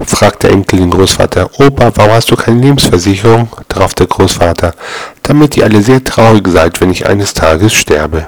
fragt der Enkel den Großvater. Opa, warum hast du keine Lebensversicherung? Darauf der Großvater. Damit ihr alle sehr traurig seid, wenn ich eines Tages sterbe.